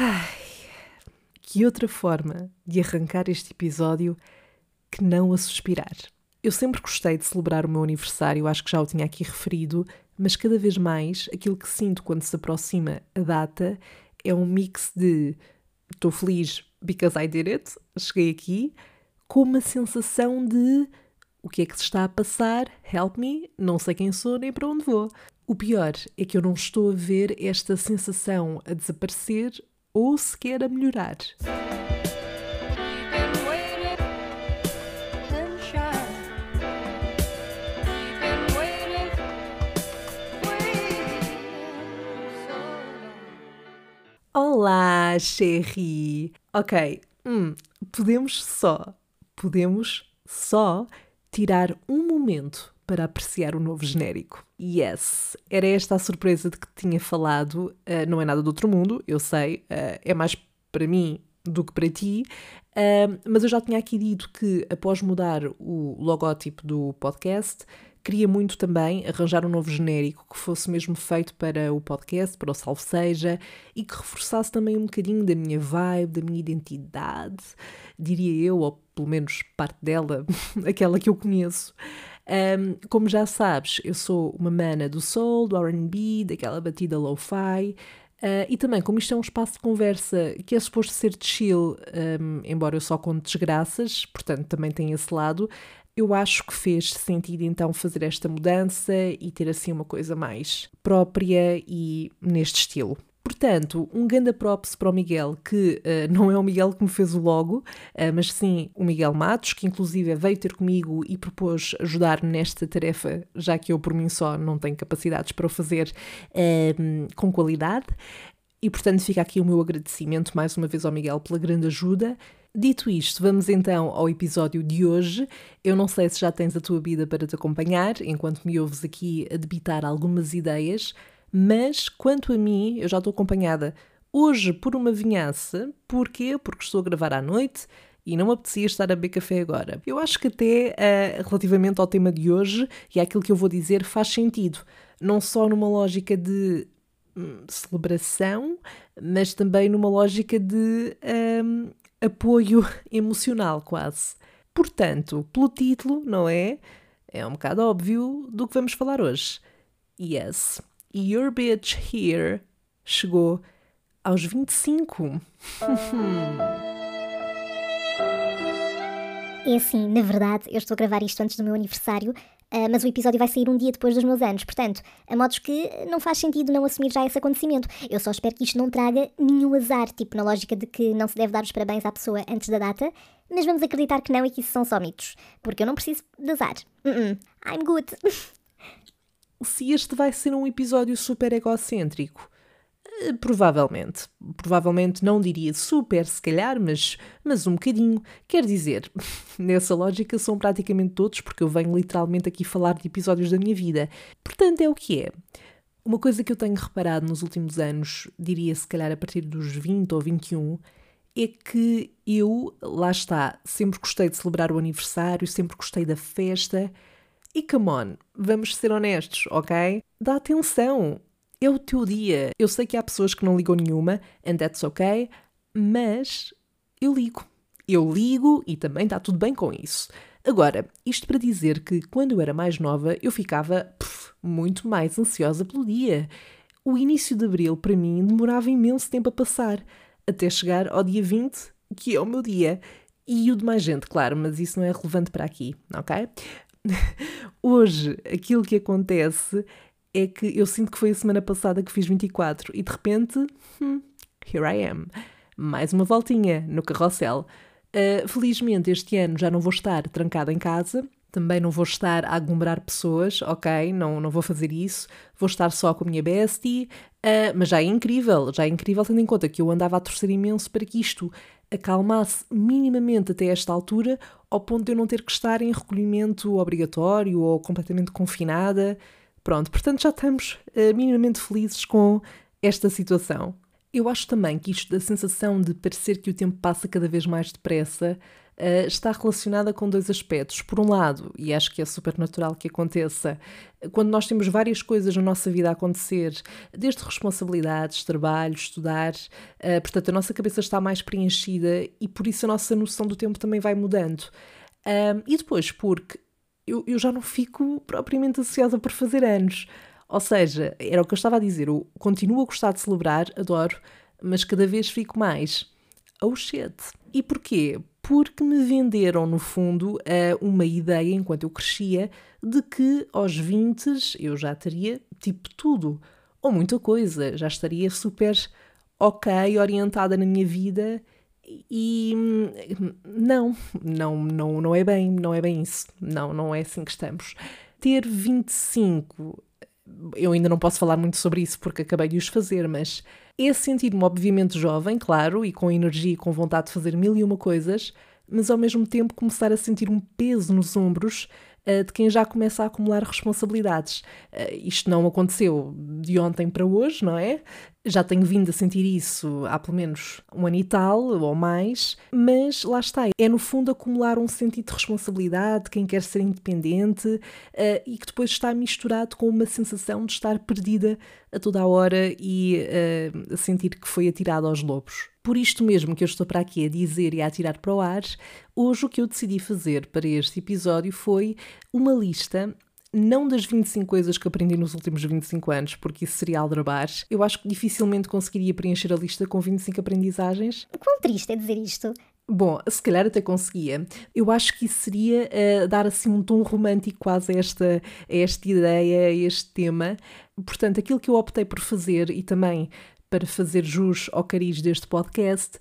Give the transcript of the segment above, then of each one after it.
Ai, que outra forma de arrancar este episódio que não a suspirar. Eu sempre gostei de celebrar o meu aniversário, acho que já o tinha aqui referido, mas cada vez mais aquilo que sinto quando se aproxima a data é um mix de estou feliz because I did it, cheguei aqui, com uma sensação de o que é que se está a passar, help me, não sei quem sou nem para onde vou. O pior é que eu não estou a ver esta sensação a desaparecer ou sequer a melhorar. Olá, Sherry! Ok, hum, podemos só, podemos só tirar um momento para apreciar o novo genérico. Yes, era esta a surpresa de que tinha falado. Uh, não é nada do outro mundo, eu sei, uh, é mais para mim do que para ti, uh, mas eu já tinha aqui dito que após mudar o logótipo do podcast, queria muito também arranjar um novo genérico que fosse mesmo feito para o podcast, para o Salve Seja e que reforçasse também um bocadinho da minha vibe, da minha identidade, diria eu, ou pelo menos parte dela, aquela que eu conheço. Um, como já sabes, eu sou uma mana do soul, do RB, daquela batida lo-fi. Uh, e também, como isto é um espaço de conversa que é suposto ser chill, um, embora eu só conte desgraças, portanto também tem esse lado, eu acho que fez sentido então fazer esta mudança e ter assim uma coisa mais própria e neste estilo. Portanto, um ganda props para o Miguel, que uh, não é o Miguel que me fez o logo, uh, mas sim o Miguel Matos, que inclusive veio ter comigo e propôs ajudar nesta tarefa, já que eu por mim só não tenho capacidades para o fazer uh, com qualidade. E portanto fica aqui o meu agradecimento mais uma vez ao Miguel pela grande ajuda. Dito isto, vamos então ao episódio de hoje. Eu não sei se já tens a tua vida para te acompanhar, enquanto me ouves aqui a debitar algumas ideias, mas quanto a mim, eu já estou acompanhada hoje por uma vinhança. Porquê? Porque estou a gravar à noite e não me apetecia estar a beber café agora. Eu acho que até uh, relativamente ao tema de hoje e àquilo que eu vou dizer faz sentido. Não só numa lógica de hum, celebração, mas também numa lógica de hum, apoio emocional, quase. Portanto, pelo título, não é? É um bocado óbvio do que vamos falar hoje. Yes, Your Bitch Here chegou aos 25. É assim, na verdade, eu estou a gravar isto antes do meu aniversário, Uh, mas o episódio vai sair um dia depois dos meus anos, portanto, a modos que não faz sentido não assumir já esse acontecimento. Eu só espero que isto não traga nenhum azar, tipo na lógica de que não se deve dar os parabéns à pessoa antes da data, mas vamos acreditar que não e que isso são só mitos, porque eu não preciso de azar. Uh -uh. I'm good. Se este vai ser um episódio super egocêntrico, eh, Provavelmente. Provavelmente não diria super, se calhar, mas, mas um bocadinho. Quer dizer, nessa lógica são praticamente todos, porque eu venho literalmente aqui falar de episódios da minha vida. Portanto, é o que é. Uma coisa que eu tenho reparado nos últimos anos, diria se calhar a partir dos 20 ou 21, é que eu, lá está, sempre gostei de celebrar o aniversário, sempre gostei da festa. E come on, vamos ser honestos, ok? Dá atenção, é o teu dia. Eu sei que há pessoas que não ligam nenhuma, and that's ok, mas eu ligo. Eu ligo e também está tudo bem com isso. Agora, isto para dizer que quando eu era mais nova eu ficava muito mais ansiosa pelo dia. O início de abril para mim demorava imenso tempo a passar, até chegar ao dia 20, que é o meu dia. E o de mais gente, claro, mas isso não é relevante para aqui, ok? Hoje, aquilo que acontece é que eu sinto que foi a semana passada que fiz 24 e de repente, hmm, here I am. Mais uma voltinha no carrossel. Uh, felizmente este ano já não vou estar trancada em casa, também não vou estar a aglomerar pessoas, ok? Não, não vou fazer isso. Vou estar só com a minha bestie, uh, mas já é incrível, já é incrível tendo em conta que eu andava a torcer imenso para que isto acalmasse minimamente até esta altura, ao ponto de eu não ter que estar em recolhimento obrigatório ou completamente confinada. Pronto, portanto já estamos uh, minimamente felizes com esta situação. Eu acho também que isto da sensação de parecer que o tempo passa cada vez mais depressa uh, está relacionada com dois aspectos. Por um lado, e acho que é super natural que aconteça, quando nós temos várias coisas na nossa vida a acontecer, desde responsabilidades, trabalho, estudar, uh, portanto, a nossa cabeça está mais preenchida e por isso a nossa noção do tempo também vai mudando. E depois, porque eu, eu já não fico propriamente ansiosa por fazer anos. Ou seja, era o que eu estava a dizer, eu continuo a gostar de celebrar, adoro, mas cada vez fico mais. Oh shit! E porquê? Porque me venderam, no fundo, uma ideia, enquanto eu crescia, de que aos 20 eu já teria tipo tudo, ou muita coisa, já estaria super ok, orientada na minha vida e não, não, não, não é bem, não é bem isso. Não, não é assim que estamos. Ter 25, eu ainda não posso falar muito sobre isso porque acabei de os fazer, mas é sentir-me obviamente jovem, claro, e com energia e com vontade de fazer mil e uma coisas, mas ao mesmo tempo começar a sentir um peso nos ombros uh, de quem já começa a acumular responsabilidades. Uh, isto não aconteceu de ontem para hoje, não é? Já tenho vindo a sentir isso há pelo menos um ano e tal ou mais, mas lá está, é no fundo acumular um sentido de responsabilidade, quem quer ser independente uh, e que depois está misturado com uma sensação de estar perdida a toda a hora e uh, sentir que foi atirado aos lobos. Por isto mesmo que eu estou para aqui a dizer e a atirar para o ar, hoje o que eu decidi fazer para este episódio foi uma lista não das 25 coisas que aprendi nos últimos 25 anos, porque isso seria aldrabar. Eu acho que dificilmente conseguiria preencher a lista com 25 aprendizagens. Quão triste é dizer isto. Bom, se calhar até conseguia. Eu acho que isso seria uh, dar assim um tom romântico quase a esta, a esta ideia, a este tema. Portanto, aquilo que eu optei por fazer e também para fazer jus ao cariz deste podcast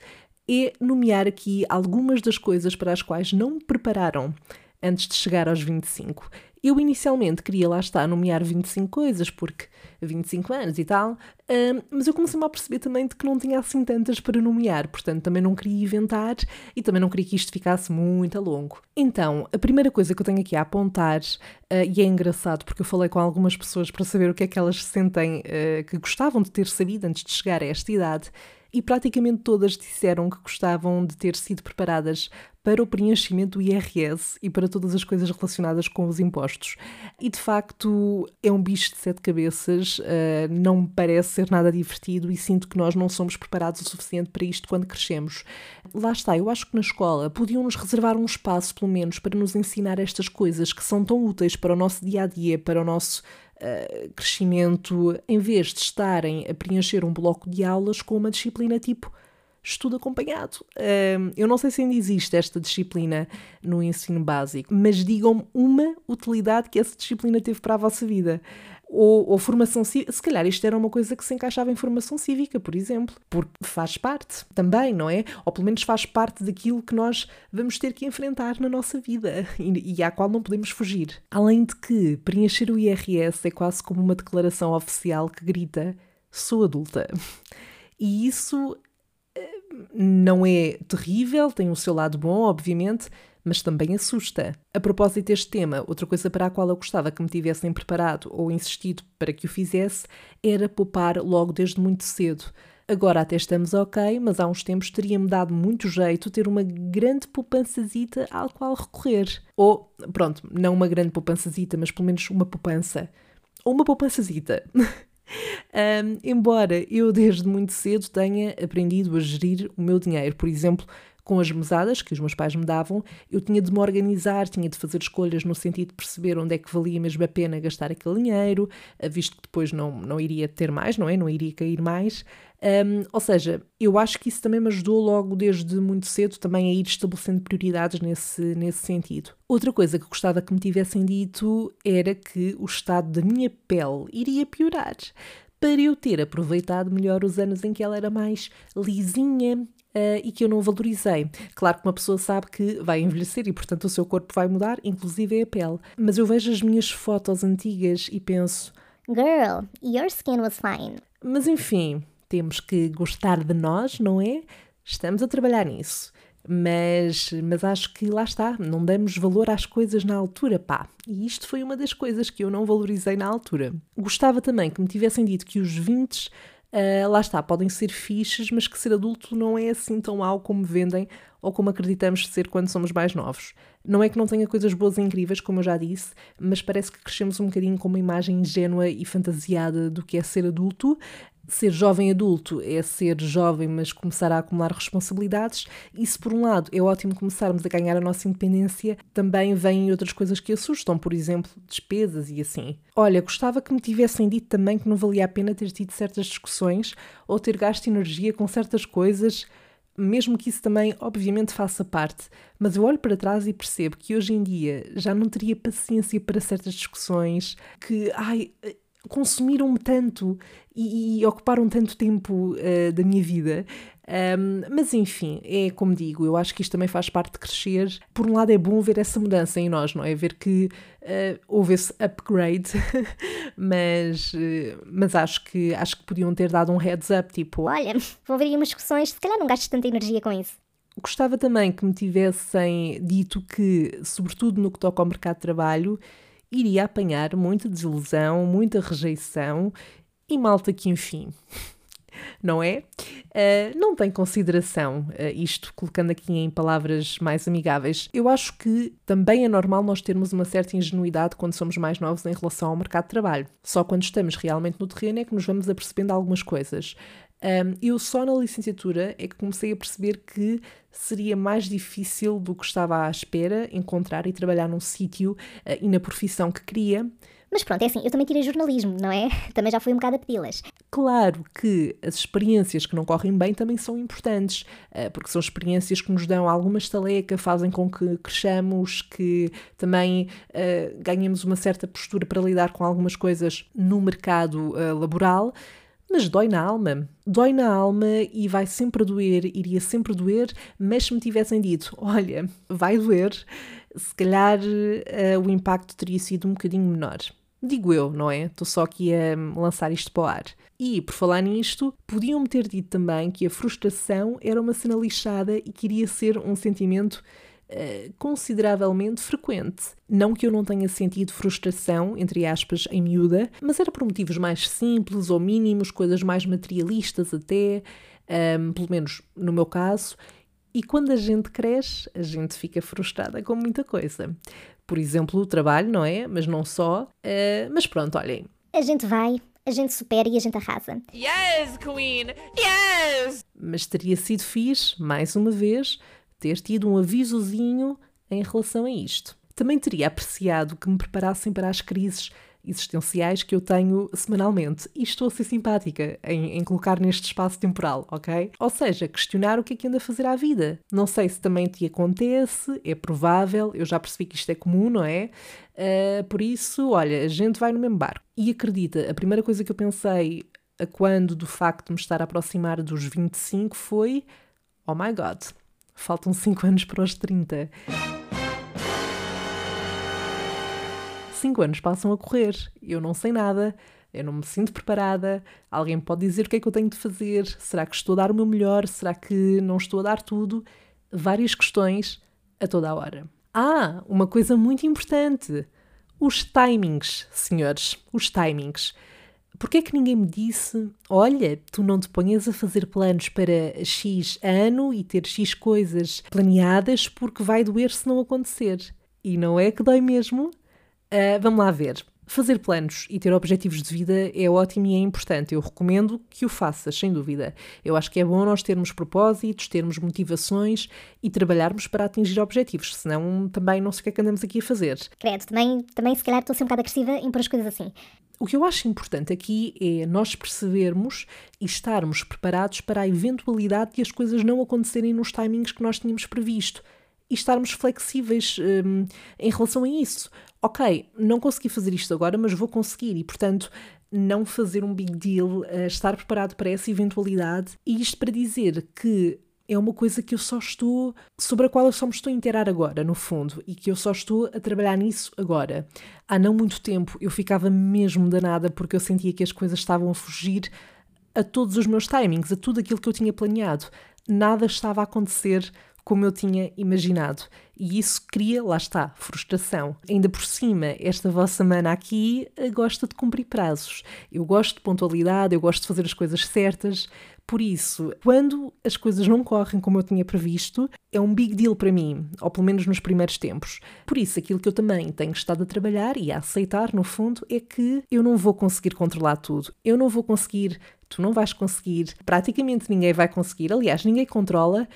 é nomear aqui algumas das coisas para as quais não me prepararam antes de chegar aos 25. Eu inicialmente queria lá estar nomear 25 coisas, porque 25 anos e tal, uh, mas eu comecei-me a perceber também de que não tinha assim tantas para nomear, portanto também não queria inventar e também não queria que isto ficasse muito a longo. Então, a primeira coisa que eu tenho aqui a apontar, uh, e é engraçado porque eu falei com algumas pessoas para saber o que é que elas sentem uh, que gostavam de ter sabido antes de chegar a esta idade, e praticamente todas disseram que gostavam de ter sido preparadas para o preenchimento do IRS e para todas as coisas relacionadas com os impostos. E de facto é um bicho de sete cabeças, uh, não me parece ser nada divertido e sinto que nós não somos preparados o suficiente para isto quando crescemos. Lá está, eu acho que na escola podiam nos reservar um espaço, pelo menos, para nos ensinar estas coisas que são tão úteis para o nosso dia a dia, para o nosso uh, crescimento, em vez de estarem a preencher um bloco de aulas com uma disciplina tipo estudo acompanhado. Uh, eu não sei se ainda existe esta disciplina no ensino básico, mas digam-me uma utilidade que essa disciplina teve para a vossa vida ou, ou, formação cívica. Se calhar isto era uma coisa que se encaixava em formação cívica, por exemplo, porque faz parte também, não é? Ou pelo menos faz parte daquilo que nós vamos ter que enfrentar na nossa vida e, e à qual não podemos fugir. Além de que preencher o IRS é quase como uma declaração oficial que grita: sou adulta. E isso eh, não é terrível, tem o seu lado bom, obviamente, mas também assusta. A propósito deste tema, outra coisa para a qual eu gostava que me tivessem preparado ou insistido para que o fizesse era poupar logo desde muito cedo. Agora até estamos ok, mas há uns tempos teria-me dado muito jeito ter uma grande poupançazita ao qual recorrer. Ou, pronto, não uma grande poupançazita, mas pelo menos uma poupança. Ou uma poupançazita. um, embora eu desde muito cedo tenha aprendido a gerir o meu dinheiro, por exemplo, com as mesadas que os meus pais me davam, eu tinha de me organizar, tinha de fazer escolhas no sentido de perceber onde é que valia mesmo a pena gastar aquele dinheiro, eh, visto que depois não, não iria ter mais, não é? Não iria cair mais. Um, ou seja, eu acho que isso também me ajudou logo desde muito cedo também a ir estabelecendo prioridades nesse, nesse sentido. Outra coisa que gostava que me tivessem dito era que o estado da minha pele iria piorar para eu ter aproveitado melhor os anos em que ela era mais lisinha, uh, e que eu não valorizei. Claro que uma pessoa sabe que vai envelhecer e, portanto, o seu corpo vai mudar, inclusive a pele. Mas eu vejo as minhas fotos antigas e penso: Girl, your skin was fine. Mas enfim, temos que gostar de nós, não é? Estamos a trabalhar nisso. Mas, mas acho que lá está, não damos valor às coisas na altura, pá. E isto foi uma das coisas que eu não valorizei na altura. Gostava também que me tivessem dito que os 20 Uh, lá está, podem ser fixes, mas que ser adulto não é assim tão mau como vendem ou como acreditamos ser quando somos mais novos. Não é que não tenha coisas boas e incríveis, como eu já disse, mas parece que crescemos um bocadinho com uma imagem ingênua e fantasiada do que é ser adulto, ser jovem adulto é ser jovem, mas começar a acumular responsabilidades. Se por um lado é ótimo começarmos a ganhar a nossa independência, também vêm outras coisas que assustam, por exemplo, despesas e assim. Olha, gostava que me tivessem dito também que não valia a pena ter tido certas discussões ou ter gasto energia com certas coisas. Mesmo que isso também, obviamente, faça parte, mas eu olho para trás e percebo que hoje em dia já não teria paciência para certas discussões, que, ai, consumiram-me tanto e, e, ocuparam tanto tempo uh, da minha vida. Um, mas enfim, é como digo, eu acho que isto também faz parte de crescer. Por um lado, é bom ver essa mudança em nós, não é? Ver que uh, houve esse upgrade, mas, uh, mas acho, que, acho que podiam ter dado um heads up, tipo. Olha, vão haver umas discussões, se calhar não gastes tanta energia com isso. Gostava também que me tivessem dito que, sobretudo no que toca ao mercado de trabalho, iria apanhar muita desilusão, muita rejeição e malta que, enfim, não é? Uh, não tem consideração, uh, isto colocando aqui em palavras mais amigáveis. Eu acho que também é normal nós termos uma certa ingenuidade quando somos mais novos em relação ao mercado de trabalho. Só quando estamos realmente no terreno é que nos vamos apercebendo algumas coisas. Um, eu só na licenciatura é que comecei a perceber que seria mais difícil do que estava à espera encontrar e trabalhar num sítio uh, e na profissão que queria. Mas pronto, é assim, eu também tirei jornalismo, não é? Também já fui um bocado a pedi-las. Claro que as experiências que não correm bem também são importantes, uh, porque são experiências que nos dão alguma estaleca, fazem com que cresçamos, que também uh, ganhemos uma certa postura para lidar com algumas coisas no mercado laboral mas dói na alma. Dói na alma e vai sempre doer, iria sempre doer, mas se me tivessem dito, olha, vai doer, se calhar uh, o impacto teria sido um bocadinho menor. Digo eu, não é? Estou só aqui a lançar isto para o ar. E, por falar nisto, podiam-me ter dito também que a frustração era uma cena lixada e que iria ser um sentimento uh, consideravelmente frequente. Não que eu não tenha sentido frustração, entre aspas, em miúda, mas era por motivos mais simples ou mínimos, coisas mais materialistas até, um, ehm, pelo menos no meu caso. E quando a gente cresce, a gente fica frustrada com muita coisa. Por exemplo, o trabalho, não é? Mas não só. Uh, mas pronto, olhem. A gente vai, a gente supera e a gente arrasa. Yes, Queen! Yes! Mas teria sido fixe, mais uma vez, ter tido um avisozinho em relação a isto. Também teria apreciado que me preparassem para as crises existenciais que eu tenho semanalmente. E estou a ser simpática em, em, colocar neste espaço temporal, ok? Ou seja, questionar o que é que anda a fazer à vida. Não sei se também te acontece, é provável, eu já percebi que isto é comum, não é? Uh, por isso, olha, a gente vai no mesmo barco. E acredita, a primeira coisa que eu pensei a quando do facto de me estar a aproximar dos 25 foi: oh my god, Faltam 5 anos para os 30. 5 anos passam a correr. Eu não sei nada. Eu não me sinto preparada. Alguém pode dizer o que é que eu tenho de fazer? Será que estou a dar o meu melhor? Será que não estou a dar tudo? Várias questões a toda a hora. Ah, uma coisa muito importante: os timings, senhores. Os timings. Porquê é que ninguém me disse, olha, tu não te ponhas a fazer planos para X ano e ter X coisas planeadas porque vai doer se não acontecer. E não é que dói mesmo? Uh, vamos lá ver. Fazer planos e ter objetivos de vida é ótimo e é importante. Eu recomendo que o faças, sem dúvida. Eu acho que é bom nós termos propósitos, termos motivações e trabalharmos para atingir objetivos, senão também não sei o que é que andamos aqui a fazer. Credo, também, também se calhar estou a ser um bocado agressiva em pôr as coisas assim. O que eu acho importante aqui é nós percebermos e estarmos preparados para a eventualidade de as coisas não acontecerem nos timings que nós tínhamos previsto e estarmos flexíveis um, em relação a isso. Ok, não consegui fazer isto agora, mas vou conseguir e, portanto, não fazer um big deal, uh, estar preparado para essa eventualidade. E isto para dizer que é uma coisa que eu só estou, sobre a qual eu só me estou a inteirar agora, no fundo, e que eu só estou a trabalhar nisso agora. Há não muito tempo eu ficava mesmo danada porque eu sentia que as coisas estavam a fugir a todos os meus timings, a tudo aquilo que eu tinha planeado. Nada estava a acontecer como eu tinha imaginado. E isso cria, lá está, frustração. Ainda por cima, esta vossa mana aqui eh, gosta de cumprir prazos. Eu gosto de pontualidade, eu gosto de fazer as coisas certas. Por isso, quando as coisas não correm como eu tinha previsto, é um big deal para mim, ou pelo menos nos primeiros tempos. Por isso, aquilo que eu também tenho estado a trabalhar e a aceitar, no fundo, é que eu não vou conseguir controlar tudo. Eu não vou conseguir, tu não vais conseguir, praticamente ninguém vai conseguir. Aliás, ninguém controla,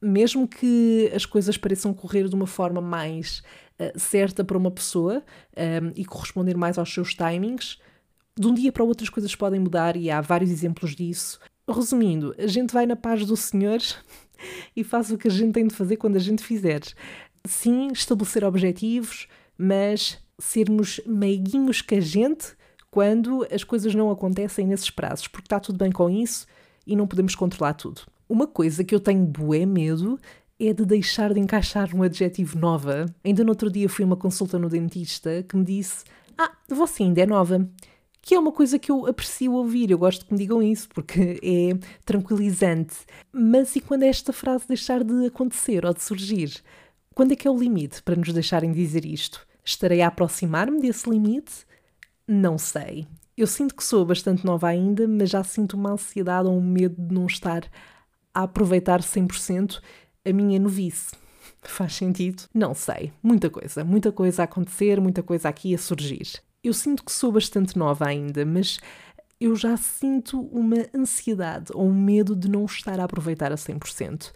mesmo que as coisas pareçam correr de uma forma mais uh, certa para uma pessoa um, eh, e corresponder mais aos seus timings. De um dia para o outro as coisas podem mudar e há vários exemplos disso. Resumindo, a gente vai na paz do Senhor e faz o que a gente tem de fazer quando a gente fizer. Sim, estabelecer objetivos, mas sermos meiguinhos que a gente quando as coisas não acontecem nesses prazos, porque está tudo bem com isso e não podemos controlar tudo. Uma coisa que eu tenho bué medo é de deixar de encaixar um adjetivo nova. Ainda no outro dia fui a uma consulta no dentista que me disse: Ah, você ainda é nova que é uma coisa que eu aprecio ouvir, eu gosto que me digam isso, porque é tranquilizante. Mas e quando esta frase deixar de acontecer ou de surgir? Quando é que é o limite para nos deixarem dizer isto? Estarei a aproximar-me desse limite? Não sei. Eu sinto que sou bastante nova ainda, mas já sinto uma ansiedade ou um medo de não estar a aproveitar 100% a minha novice. Faz sentido? Não sei. Muita coisa, muita coisa a acontecer, muita coisa aqui a surgir. Eu sinto que sou bastante nova ainda, mas eu já sinto uma ansiedade ou um medo de não estar a aproveitar a 100%. Uh,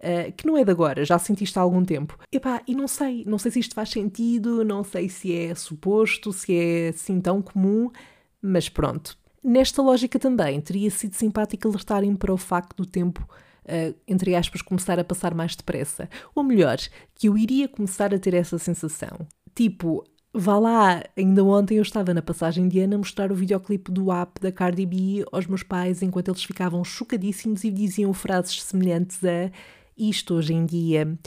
eh, que não é de agora, já senti isto há algum tempo. Epá, e não sei, não sei se isto faz sentido, não sei se é suposto, se é assim tão comum, mas pronto. Nesta lógica também, teria sido simpático alertarem para o facto do tempo, uh, entre aspas, começar a passar mais depressa. Ou melhor, que eu iria começar a ter essa sensação. Tipo, Vá lá, ainda ontem eu estava na passagem de Ana a mostrar o videoclipe do app da Cardi B aos meus pais enquanto eles ficavam chocadíssimos e diziam frases semelhantes a isto hoje em dia.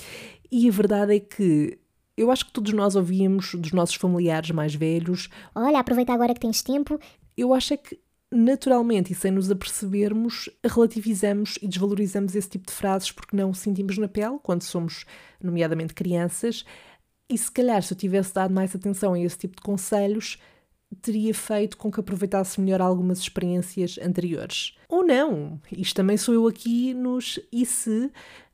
E a verdade é que eu acho que todos nós ouvíamos dos nossos familiares mais velhos: Olha, aproveita agora que tens tempo. Eu acho é que naturalmente e sem nos apercebermos, relativizamos e desvalorizamos esse tipo de frases porque não o sentimos na pele quando somos, nomeadamente, crianças. E se calhar, se eu tivesse dado mais atenção a esse tipo de conselhos, teria feito com que aproveitasse melhor algumas experiências anteriores. Ou não, isto também sou eu aqui nos e se,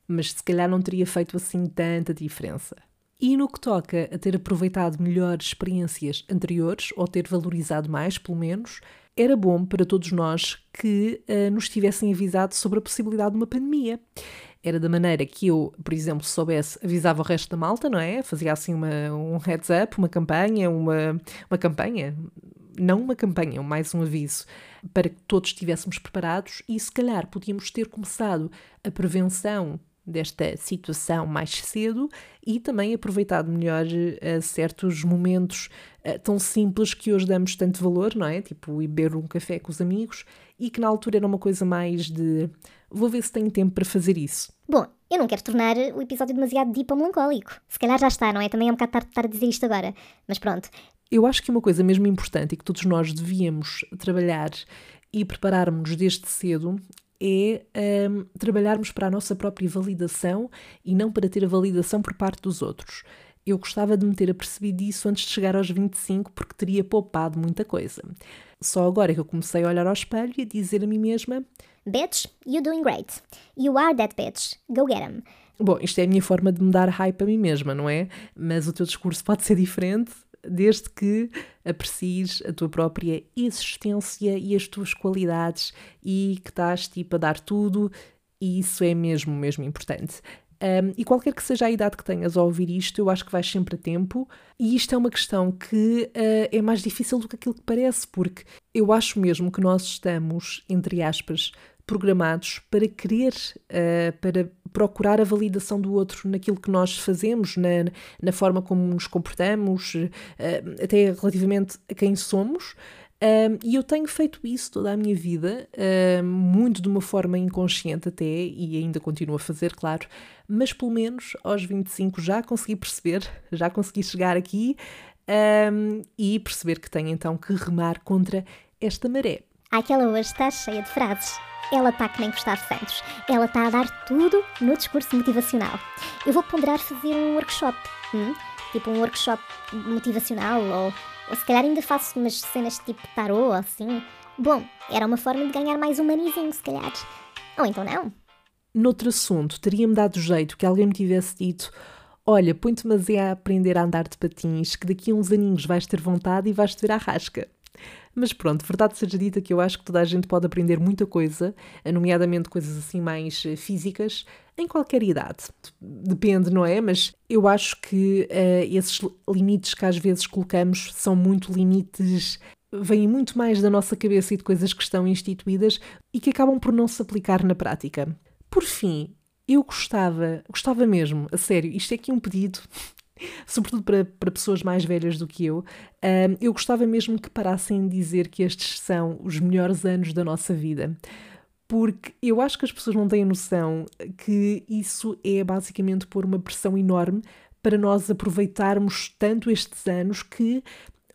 mas se calhar não teria feito assim tanta diferença. E no que toca a ter aproveitado melhor experiências anteriores, ou ter valorizado mais, pelo menos, era bom para todos nós que uh, nos tivessem avisado sobre a possibilidade de uma pandemia era da maneira que eu, por exemplo, soubesse, avisava o resto da malta, não é? Fazia assim uma, um heads up, uma campanha, uma, uma campanha, não uma campanha, mais um aviso, para que todos estivéssemos preparados e se calhar podíamos ter começado a prevenção desta situação mais cedo e também aproveitado melhor uh, certos momentos uh, tão simples que hoje damos tanto valor, não é? Tipo ir beber um café com os amigos e que na altura era uma coisa mais de vou ver se tenho tempo para fazer isso. Bom, eu não quero tornar o episódio demasiado deep ou melancólico. Se calhar já está, não é? Também é um bocado tarde estar a dizer isto agora. Mas pronto. Eu acho que uma coisa mesmo importante e que todos nós devíamos trabalhar e prepararmos desde cedo é um, trabalharmos para a nossa própria validação e não para ter a validação por parte dos outros. Eu gostava de me ter apercebido disso antes de chegar aos 25, porque teria poupado muita coisa. Só agora é que eu comecei a olhar ao espelho e a dizer a mim mesma: Bitch, you're doing great. You are that bitch. Go get him. Bom, isto é a minha forma de me dar hype a mim mesma, não é? Mas o teu discurso pode ser diferente desde que aprecies a tua própria existência e as tuas qualidades e que estás tipo a dar tudo, e isso é mesmo, mesmo importante. Um, e qualquer que seja a idade que tenhas a ouvir isto, eu acho que vais sempre a tempo. E isto é uma questão que uh, é mais difícil do que aquilo que parece, porque eu acho mesmo que nós estamos, entre aspas, programados para querer, uh, para procurar a validação do outro naquilo que nós fazemos, na, na forma como nos comportamos, uh, até relativamente a quem somos. Um, e eu tenho feito isso toda a minha vida, um, muito de uma forma inconsciente até, e ainda continuo a fazer, claro, mas pelo menos aos 25 já consegui perceber, já consegui chegar aqui um, e perceber que tenho então que remar contra esta maré. Aquela hoje está cheia de frases. Ela está que nem Gustavo Santos. Ela está a dar tudo no discurso motivacional. Eu vou ponderar fazer um workshop. Hum? Tipo um workshop motivacional ou, ou se calhar ainda faço umas cenas tipo tarô assim. Bom, era uma forma de ganhar mais humanizinho, se calhar. Ou então não. Noutro assunto, teria-me dado jeito que alguém me tivesse dito olha, põe-te mas é a aprender a andar de patins, que daqui a uns aninhos vais ter vontade e vais-te ver à rasca. Mas pronto, verdade seja dita que eu acho que toda a gente pode aprender muita coisa, nomeadamente coisas assim mais eh, físicas, em qualquer idade. Depende, não é? Mas eu acho que uh, esses limites que às vezes colocamos são muito limites vêm muito mais da nossa cabeça e de coisas que estão instituídas e que acabam por não se aplicar na prática. Por fim, eu gostava, gostava mesmo, a sério, isto é aqui um pedido sobretudo para, para pessoas mais velhas do que eu, eu gostava mesmo que parassem de dizer que estes são os melhores anos da nossa vida. Porque eu acho que as pessoas não têm noção que isso é basicamente pôr uma pressão enorme para nós aproveitarmos tanto estes anos que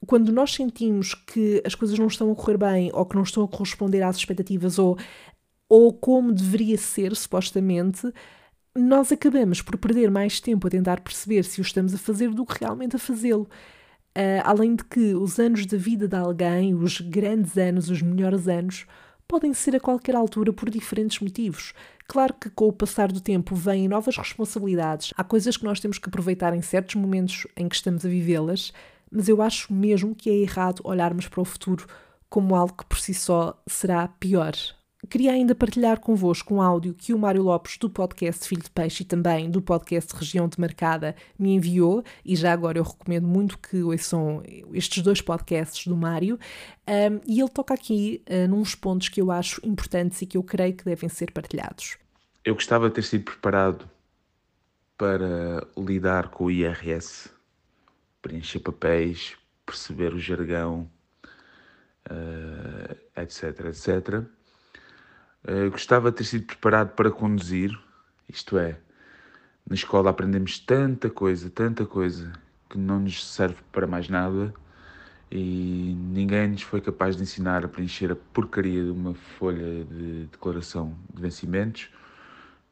quando nós sentimos que as coisas não estão a correr bem ou que não estão a corresponder às expectativas ou, ou como deveria ser, supostamente, nós acabamos por perder mais tempo a tentar perceber se o estamos a fazer do que realmente a fazê-lo. Uh, além de que os anos da vida de alguém, os grandes anos, os melhores anos, podem ser a qualquer altura por diferentes motivos. Claro que com o passar do tempo vêm novas responsabilidades, há coisas que nós temos que aproveitar em certos momentos em que estamos a vivê-las, mas eu acho mesmo que é errado olharmos para o futuro como algo que por si só será pior Queria ainda partilhar convosco um áudio que o Mário Lopes, do podcast Filho de Peixe e também do podcast Região de Marcada, me enviou, e já agora eu recomendo muito que ouçam estes dois podcasts do Mário, um, e ele toca aqui uh, pontos que eu acho importantes e que eu creio que devem ser partilhados. Eu gostava de ter sido preparado para lidar com o IRS, preencher papéis, perceber o jargão, uh, etc, etc Uh, gostava de ter sido preparado para conduzir, isto é, na escola aprendemos tanta coisa, tanta coisa, que não nos serve para mais nada e ninguém nos foi capaz de ensinar a preencher a porcaria de uma folha de declaração de vencimentos,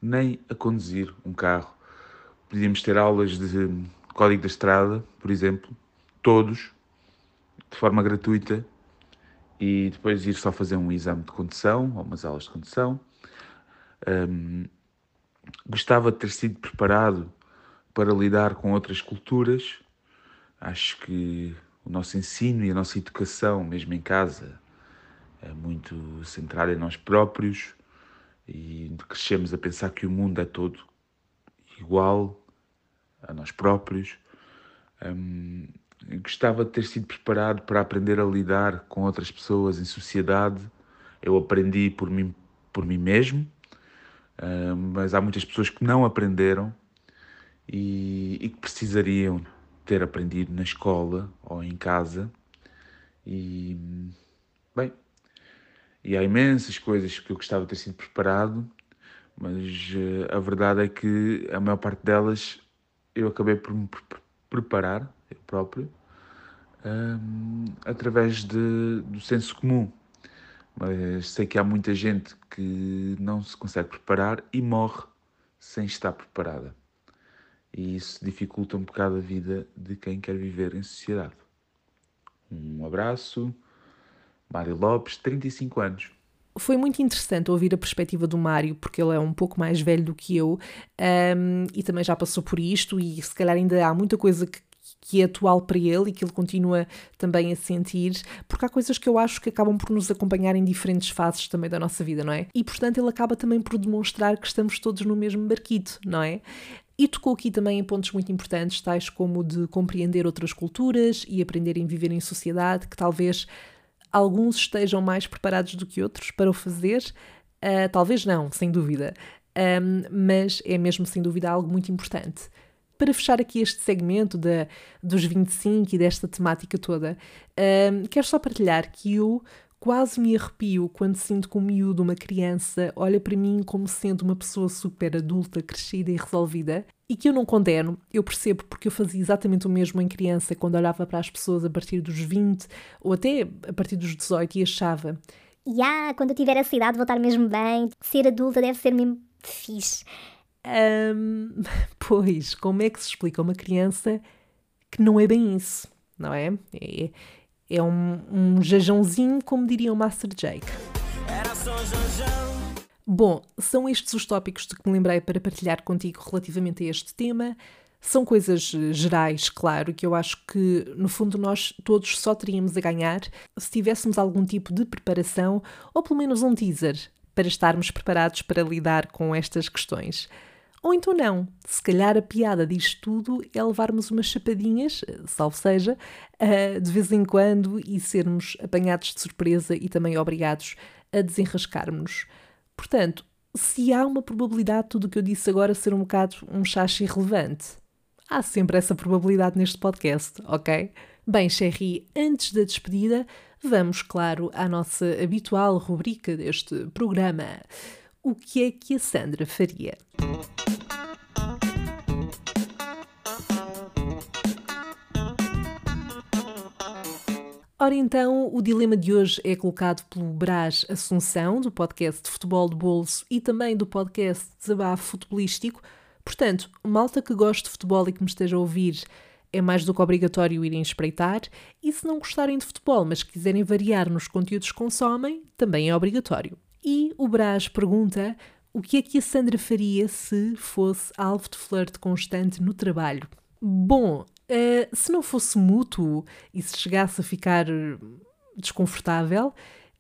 nem a conduzir um carro. Podíamos ter aulas de código da estrada, por exemplo, todos, de forma gratuita, e depois ir só fazer um exame de condução ou umas aulas de condução. Um, gostava de ter sido preparado para lidar com outras culturas. Acho que o nosso ensino e a nossa educação, mesmo em casa, é muito centrada em nós próprios e crescemos a pensar que o mundo é todo igual a nós próprios. Um, gostava de ter sido preparado para aprender a lidar com outras pessoas em sociedade. Eu aprendi por mim, por mim mesmo, uh, mas há muitas pessoas que não aprenderam e, e, que precisariam ter aprendido na escola ou em casa. E, bem, e há imensas coisas que eu gostava de ter sido preparado, mas uh, a verdade é que a maior parte delas eu acabei por me preparar eu próprio, um, através de, do senso comum. Mas sei que há muita gente que não se consegue preparar e morre sem estar preparada. E isso dificulta um bocado a vida de quem quer viver em sociedade. Um abraço, Mário Lopes, 35 anos foi muito interessante ouvir a perspectiva do Mário, porque ele é um pouco mais velho do que eu um, e também já passou por isto, e se calhar ainda há muita coisa que, que é atual para ele e que ele continua também a sentir, porque há coisas que eu acho que acabam por nos acompanhar em diferentes fases também da nossa vida, não é? E portanto ele acaba também por demonstrar que estamos todos no mesmo barquito, não é? E tocou aqui também em pontos muito importantes, tais como de compreender outras culturas e aprender a viver em sociedade, que talvez alguns estejam mais preparados do que outros para o fazer. Uh, talvez não, sem dúvida. Um, mas é mesmo sem dúvida algo muito importante. Para fechar aqui este segmento de, dos 25 e desta temática toda, um, quero só partilhar que eu quase me arrepio quando sinto que um miúdo, uma criança, olha para mim como sendo uma pessoa super adulta, crescida e resolvida e que eu não condeno, eu percebo porque eu fazia exatamente o mesmo em criança quando olhava para as pessoas a partir dos 20 ou até a partir dos 18 e achava E ah, quando eu tiver essa idade vou estar mesmo bem, ser adulta deve ser mesmo fixe. Um, pois, como é que se explica a uma criança que não é bem isso, não é? É, é um, um jajãozinho, como diria o Master Jake. Era só jajão. Bom, são estes os tópicos de que me lembrei para partilhar contigo relativamente a este tema. São coisas gerais, claro, que eu acho que no fundo nós todos só teríamos a ganhar se tivéssemos algum tipo de preparação ou pelo menos um teaser para estarmos preparados para lidar com estas questões. Ou então não. Se calhar a piada disto tudo é levarmos umas chapadinhas, salvo seja, de vez em quando e sermos apanhados de surpresa e também obrigados a desenrascarmos-nos. Portanto, se há uma probabilidade de tudo o que eu disse agora ser um bocado um chacho irrelevante, há sempre essa probabilidade neste podcast, ok? Bem, Sherry, antes da despedida, vamos, claro, à nossa habitual rubrica deste programa. O que é que a Sandra faria? Ora então, o dilema de hoje é colocado pelo Brás Assunção, do podcast de Futebol de Bolso e também do podcast Desabafo Futebolístico. Portanto, malta que gosta de futebol e que me esteja a ouvir, é mais do que obrigatório irem espreitar. E se não gostarem de futebol, mas quiserem variar nos conteúdos que consomem, também é obrigatório. E o Brás pergunta o que é que a Sandra faria se fosse alvo de flerte constante no trabalho. Bom, Uh, se não fosse mútuo e se chegasse a ficar desconfortável,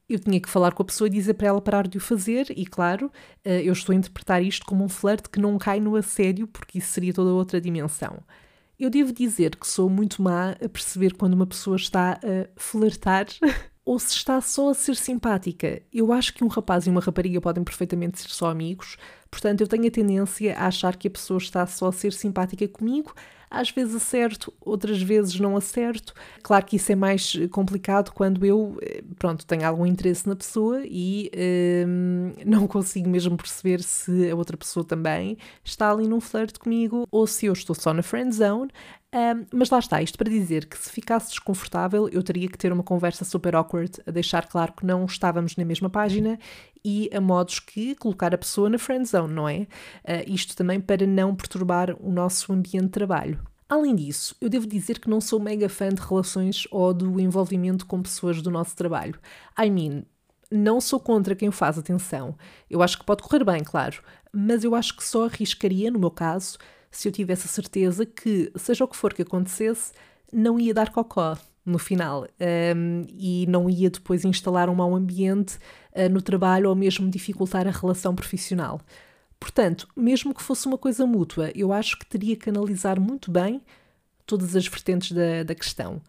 eu tinha que falar com a pessoa e dizer para ela parar de o fazer, e claro, uh, eu estou a interpretar isto como um flerte que não cai no assédio, porque isso seria toda outra dimensão. Eu devo dizer que sou muito má a perceber quando uma pessoa está a flertar ou se está só a ser simpática. Eu acho que um rapaz e uma rapariga podem perfeitamente ser só amigos, portanto, eu tenho a tendência a achar que a pessoa está só a ser simpática comigo, às vezes acerto, outras vezes não acerto. Claro que isso é mais complicado quando eu, eh, pronto, tenho algum interesse na pessoa e hum, não consigo mesmo perceber se a outra pessoa também está ali num flerte comigo ou se eu estou só na friend zone. Um, mas lá está, isto para dizer que se ficasse desconfortável, eu teria que ter uma conversa super awkward, a deixar claro que não estávamos na mesma página e a modos que colocar a pessoa na friend zone, não é? Uh, isto também para não perturbar o nosso ambiente de trabalho. Além disso, eu devo dizer que não sou mega fã de relações ou do envolvimento com pessoas do nosso trabalho. I mean, não sou contra quem faz, atenção. Eu acho que pode correr bem, claro, mas eu acho que só arriscaria, no meu caso, se eu tivesse a certeza que, seja o que for que acontecesse, não ia dar cocó no final um, e não ia depois instalar um mau ambiente uh, no trabalho ou mesmo dificultar a relação profissional. Portanto, mesmo que fosse uma coisa mútua, eu acho que teria que analisar muito bem todas as vertentes da, da questão.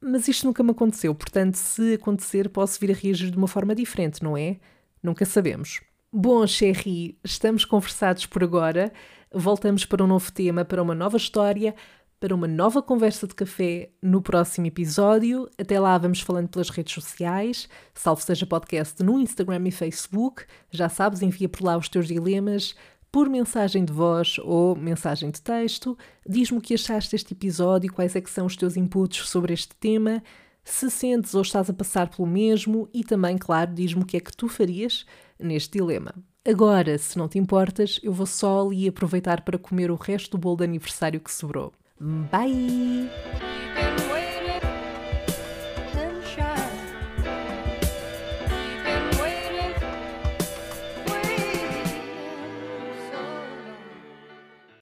Mas isto nunca me aconteceu, portanto, se acontecer, posso vir a reagir de uma forma diferente, não é? Nunca sabemos. Bom, Sherry, estamos conversados por agora. Voltamos para um novo tema, para uma nova história, para uma nova conversa de café no próximo episódio. Até lá, vamos falando pelas redes sociais, salvo seja podcast no Instagram e Facebook. Já sabes, envia por lá os teus dilemas por mensagem de voz ou mensagem de texto. Diz-me o que achaste deste episódio, quais é que são os teus inputs sobre este tema, se sentes ou estás a passar pelo mesmo e também, claro, diz-me o que é que tu farias neste dilema. Agora, se não te importas, eu vou só ali aproveitar para comer o resto do bolo de aniversário que sobrou. Bye!